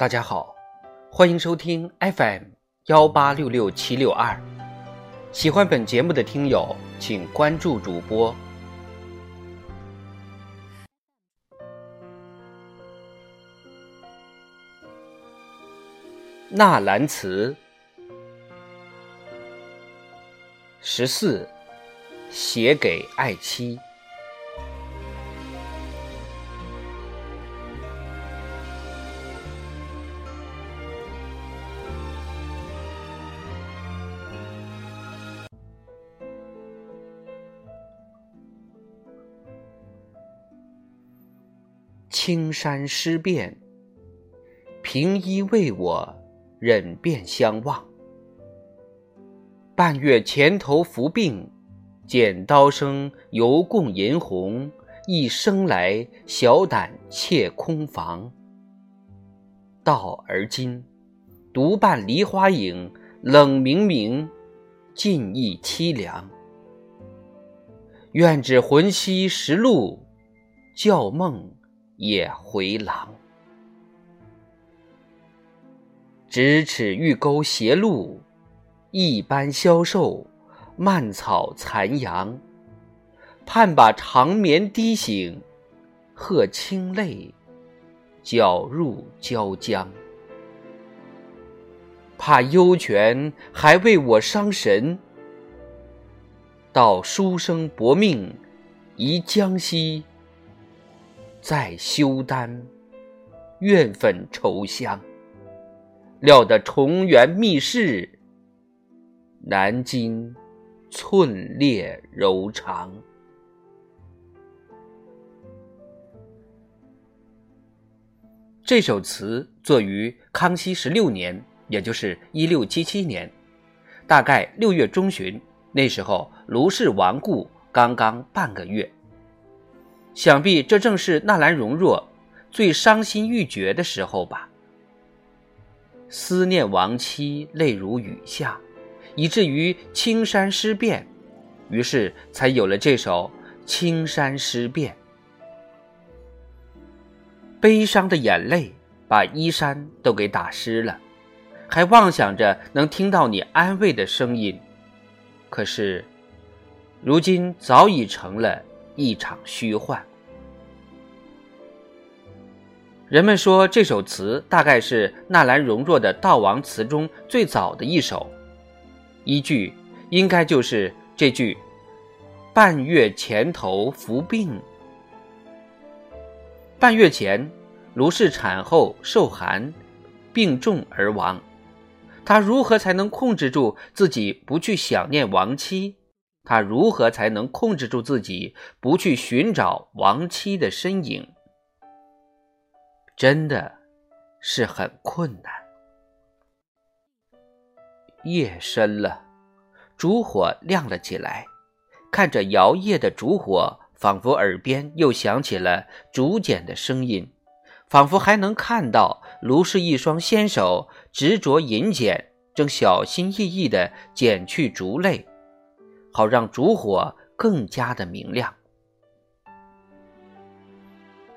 大家好，欢迎收听 FM 幺八六六七六二。喜欢本节目的听友，请关注主播。纳兰词十四，写给爱妻。青山湿遍，平衣为我忍便相望。半月前头伏病，剪刀声犹共银红。一生来小胆怯空房。到而今，独伴梨花影，冷冥冥，尽亦凄凉。愿只魂兮识路，教梦。也回廊，咫尺玉钩斜路，一般消瘦，蔓草残阳。盼把长眠滴醒，贺清泪，搅入椒浆。怕幽泉还为我伤神，到书生薄命，移江西。再修丹，怨粉愁香，料得重圆密室，难禁寸裂柔肠。这首词作于康熙十六年，也就是一六七七年，大概六月中旬。那时候卢氏亡故刚刚半个月。想必这正是纳兰容若最伤心欲绝的时候吧。思念亡妻，泪如雨下，以至于青山湿遍，于是才有了这首《青山湿遍》。悲伤的眼泪把衣衫都给打湿了，还妄想着能听到你安慰的声音，可是，如今早已成了。一场虚幻。人们说这首词大概是纳兰容若的悼亡词中最早的一首，依据应该就是这句“半月前头伏病”。半月前，卢氏产后受寒，病重而亡。他如何才能控制住自己不去想念亡妻？他如何才能控制住自己，不去寻找亡妻的身影？真的是很困难。夜深了，烛火亮了起来，看着摇曳的烛火，仿佛耳边又响起了竹简的声音，仿佛还能看到卢氏一双纤手执着银剪，正小心翼翼地剪去竹泪。好让烛火更加的明亮。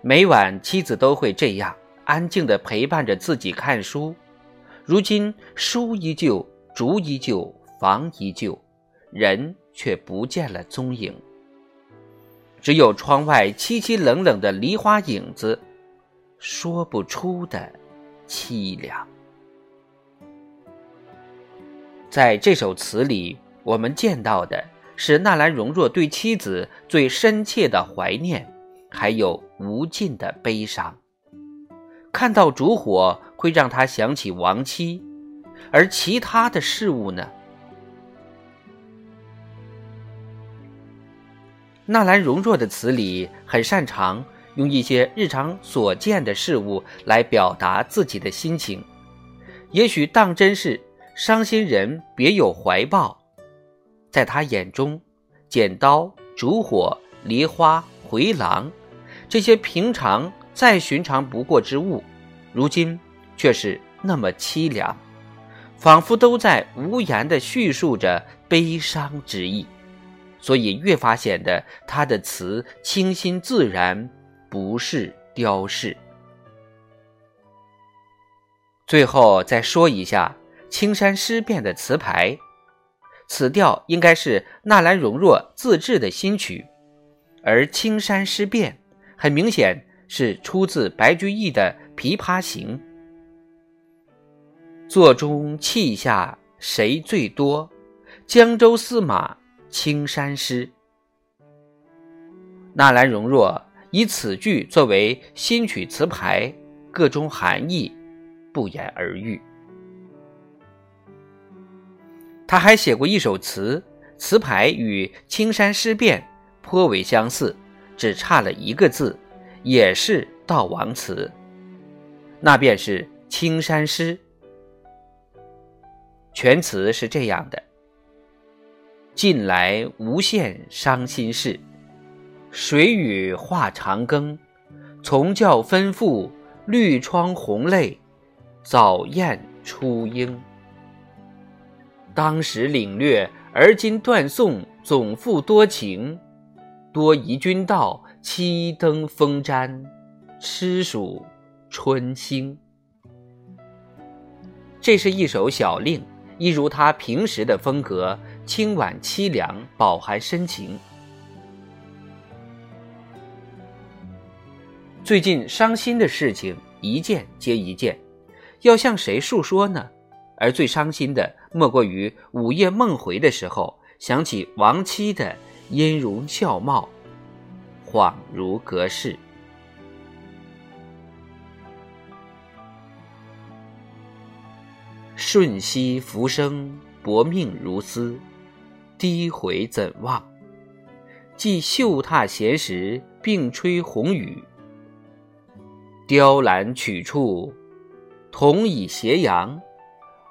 每晚妻子都会这样安静的陪伴着自己看书。如今书依旧，烛依旧，房依旧，人却不见了踪影。只有窗外凄凄冷冷的梨花影子，说不出的凄凉。在这首词里。我们见到的是纳兰容若对妻子最深切的怀念，还有无尽的悲伤。看到烛火会让他想起亡妻，而其他的事物呢？纳兰容若的词里很擅长用一些日常所见的事物来表达自己的心情，也许当真是伤心人别有怀抱。在他眼中，剪刀、烛火、梨花、回廊，这些平常再寻常不过之物，如今却是那么凄凉，仿佛都在无言地叙述着悲伤之意，所以越发显得他的词清新自然，不是雕饰。最后再说一下《青山诗变》的词牌，此调应该是纳兰容若自制的新曲，而《青山诗变》很明显是出自白居易的《琵琶行》。座中泣下谁最多？江州司马青山诗。纳兰容若以此句作为新曲词牌，各中含义不言而喻。他还写过一首词，词牌与《青山诗变》颇为相似，只差了一个字，也是悼亡词，那便是《青山诗》。全词是这样的。近来无限伤心事，谁与话长庚？从教吩咐，绿窗红泪，早燕初莺。当时领略，而今断送，总负多情。多疑君道，七灯风沾，痴属春星。这是一首小令。一如他平时的风格，清婉凄凉，饱含深情。最近伤心的事情一件接一件，要向谁诉说呢？而最伤心的，莫过于午夜梦回的时候，想起亡妻的音容笑貌，恍如隔世。瞬息浮生，薄命如斯，低回怎忘？寄绣榻闲时，并吹红雨。雕栏曲处，同倚斜阳。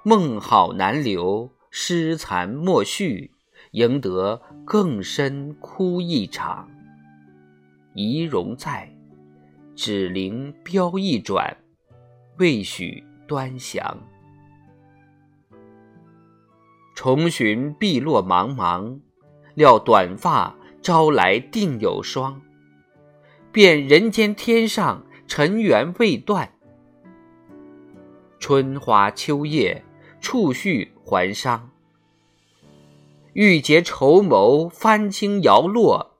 梦好难留，诗残莫续，赢得更深哭一场。仪容在，只灵标一转，未许端详。重寻碧落茫茫，料短发朝来定有霜。便人间天上尘缘未断，春花秋叶触绪还伤。欲结绸缪翻清摇落，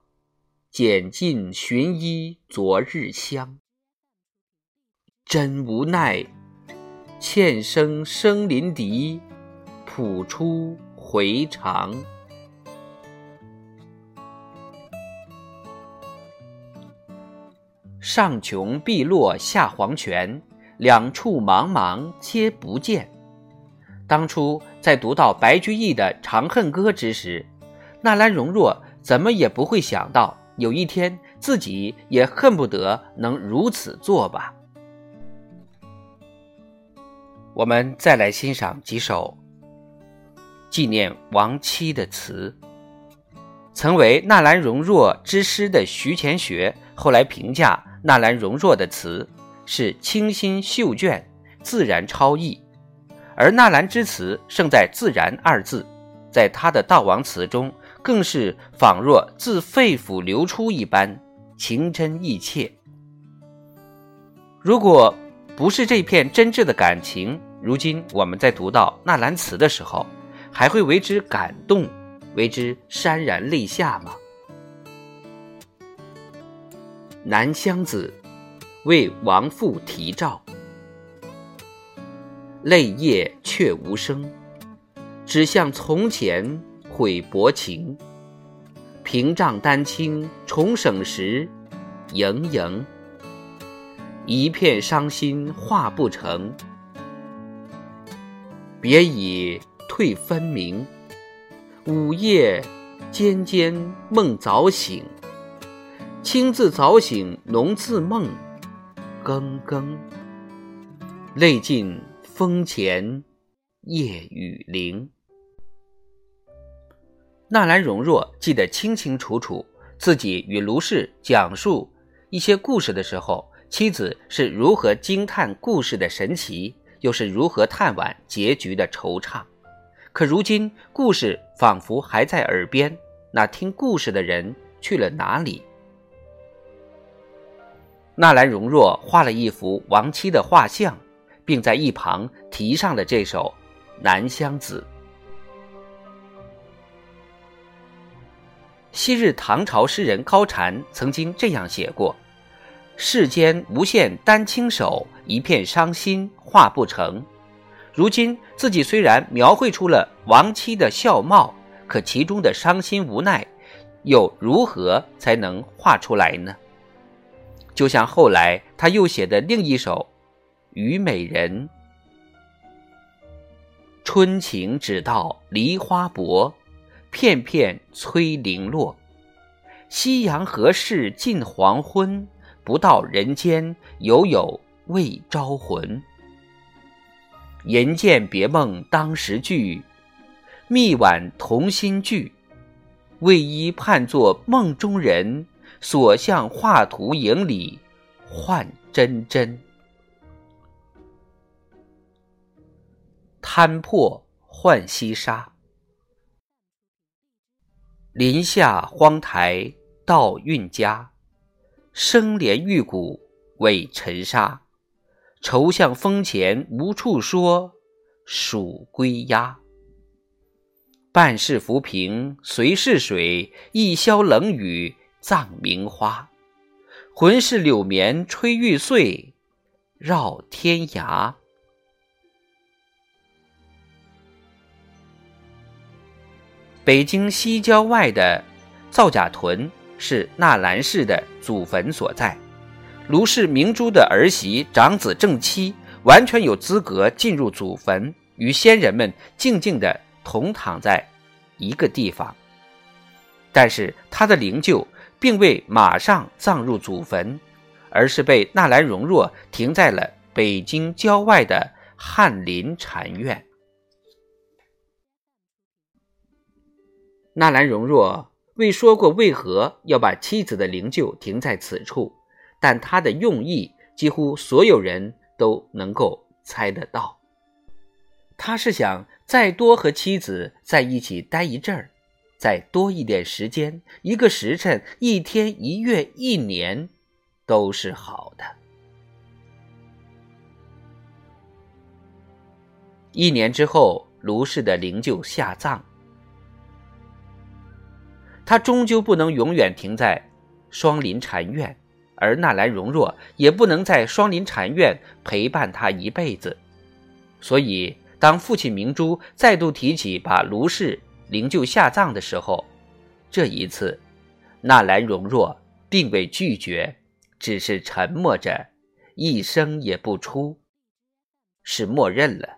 剪尽寻衣昨日香。真无奈，欠声声临笛。谱出回肠。上穷碧落下黄泉，两处茫茫皆不见。当初在读到白居易的《长恨歌》之时，纳兰容若怎么也不会想到，有一天自己也恨不得能如此做吧。我们再来欣赏几首。纪念亡妻的词，曾为纳兰容若之师的徐乾学后来评价纳兰容若的词是清新秀隽、自然超逸，而纳兰之词胜在“自然”二字，在他的悼亡词中更是仿若自肺腑流出一般情真意切。如果不是这片真挚的感情，如今我们在读到纳兰词的时候。还会为之感动，为之潸然泪下吗？南乡子为亡父题诏，泪液却无声，只向从前悔薄情。屏障丹青重省时，盈盈一片伤心画不成，别已。退分明，午夜间间梦早醒，清自早醒浓自梦，更更泪尽风前夜雨零。纳兰容若记得清清楚楚，自己与卢氏讲述一些故事的时候，妻子是如何惊叹故事的神奇，又是如何叹惋结局的惆怅。可如今，故事仿佛还在耳边，那听故事的人去了哪里？纳兰容若画了一幅亡妻的画像，并在一旁题上了这首《南乡子》。昔日唐朝诗人高禅曾经这样写过：“世间无限丹青手，一片伤心画不成。”如今自己虽然描绘出了亡妻的笑貌，可其中的伤心无奈，又如何才能画出来呢？就像后来他又写的另一首《虞美人》：“春情只道梨花薄。”片片催零落，夕阳何事近黄昏？不到人间，犹有未招魂。人见别梦当时句，密晚同心聚。为伊盼作梦中人，所向画图影里换真真。摊破浣溪沙。林下荒台道韵家，生莲玉骨为尘沙。愁向风前无处说，数归鸦。半世浮萍随逝水，一宵冷雨葬名花。魂是柳绵吹玉碎，绕天涯。北京西郊外的皂荚屯是纳兰氏的祖坟所在。卢氏明珠的儿媳长子正妻完全有资格进入祖坟，与先人们静静地同躺在一个地方。但是他的灵柩并未马上葬入祖坟，而是被纳兰容若停在了北京郊外的翰林禅院。纳兰容若未说过为何要把妻子的灵柩停在此处，但他的用意几乎所有人都能够猜得到。他是想再多和妻子在一起待一阵儿，再多一点时间，一个时辰、一天、一月、一年，都是好的。一年之后，卢氏的灵柩下葬。他终究不能永远停在双林禅院，而纳兰容若也不能在双林禅院陪伴他一辈子。所以，当父亲明珠再度提起把卢氏灵柩下葬的时候，这一次，纳兰容若并未拒绝，只是沉默着，一声也不出，是默认了。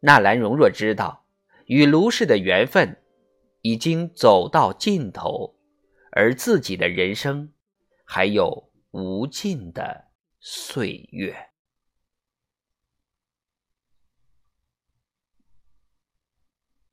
纳兰容若知道，与卢氏的缘分。已经走到尽头，而自己的人生还有无尽的岁月。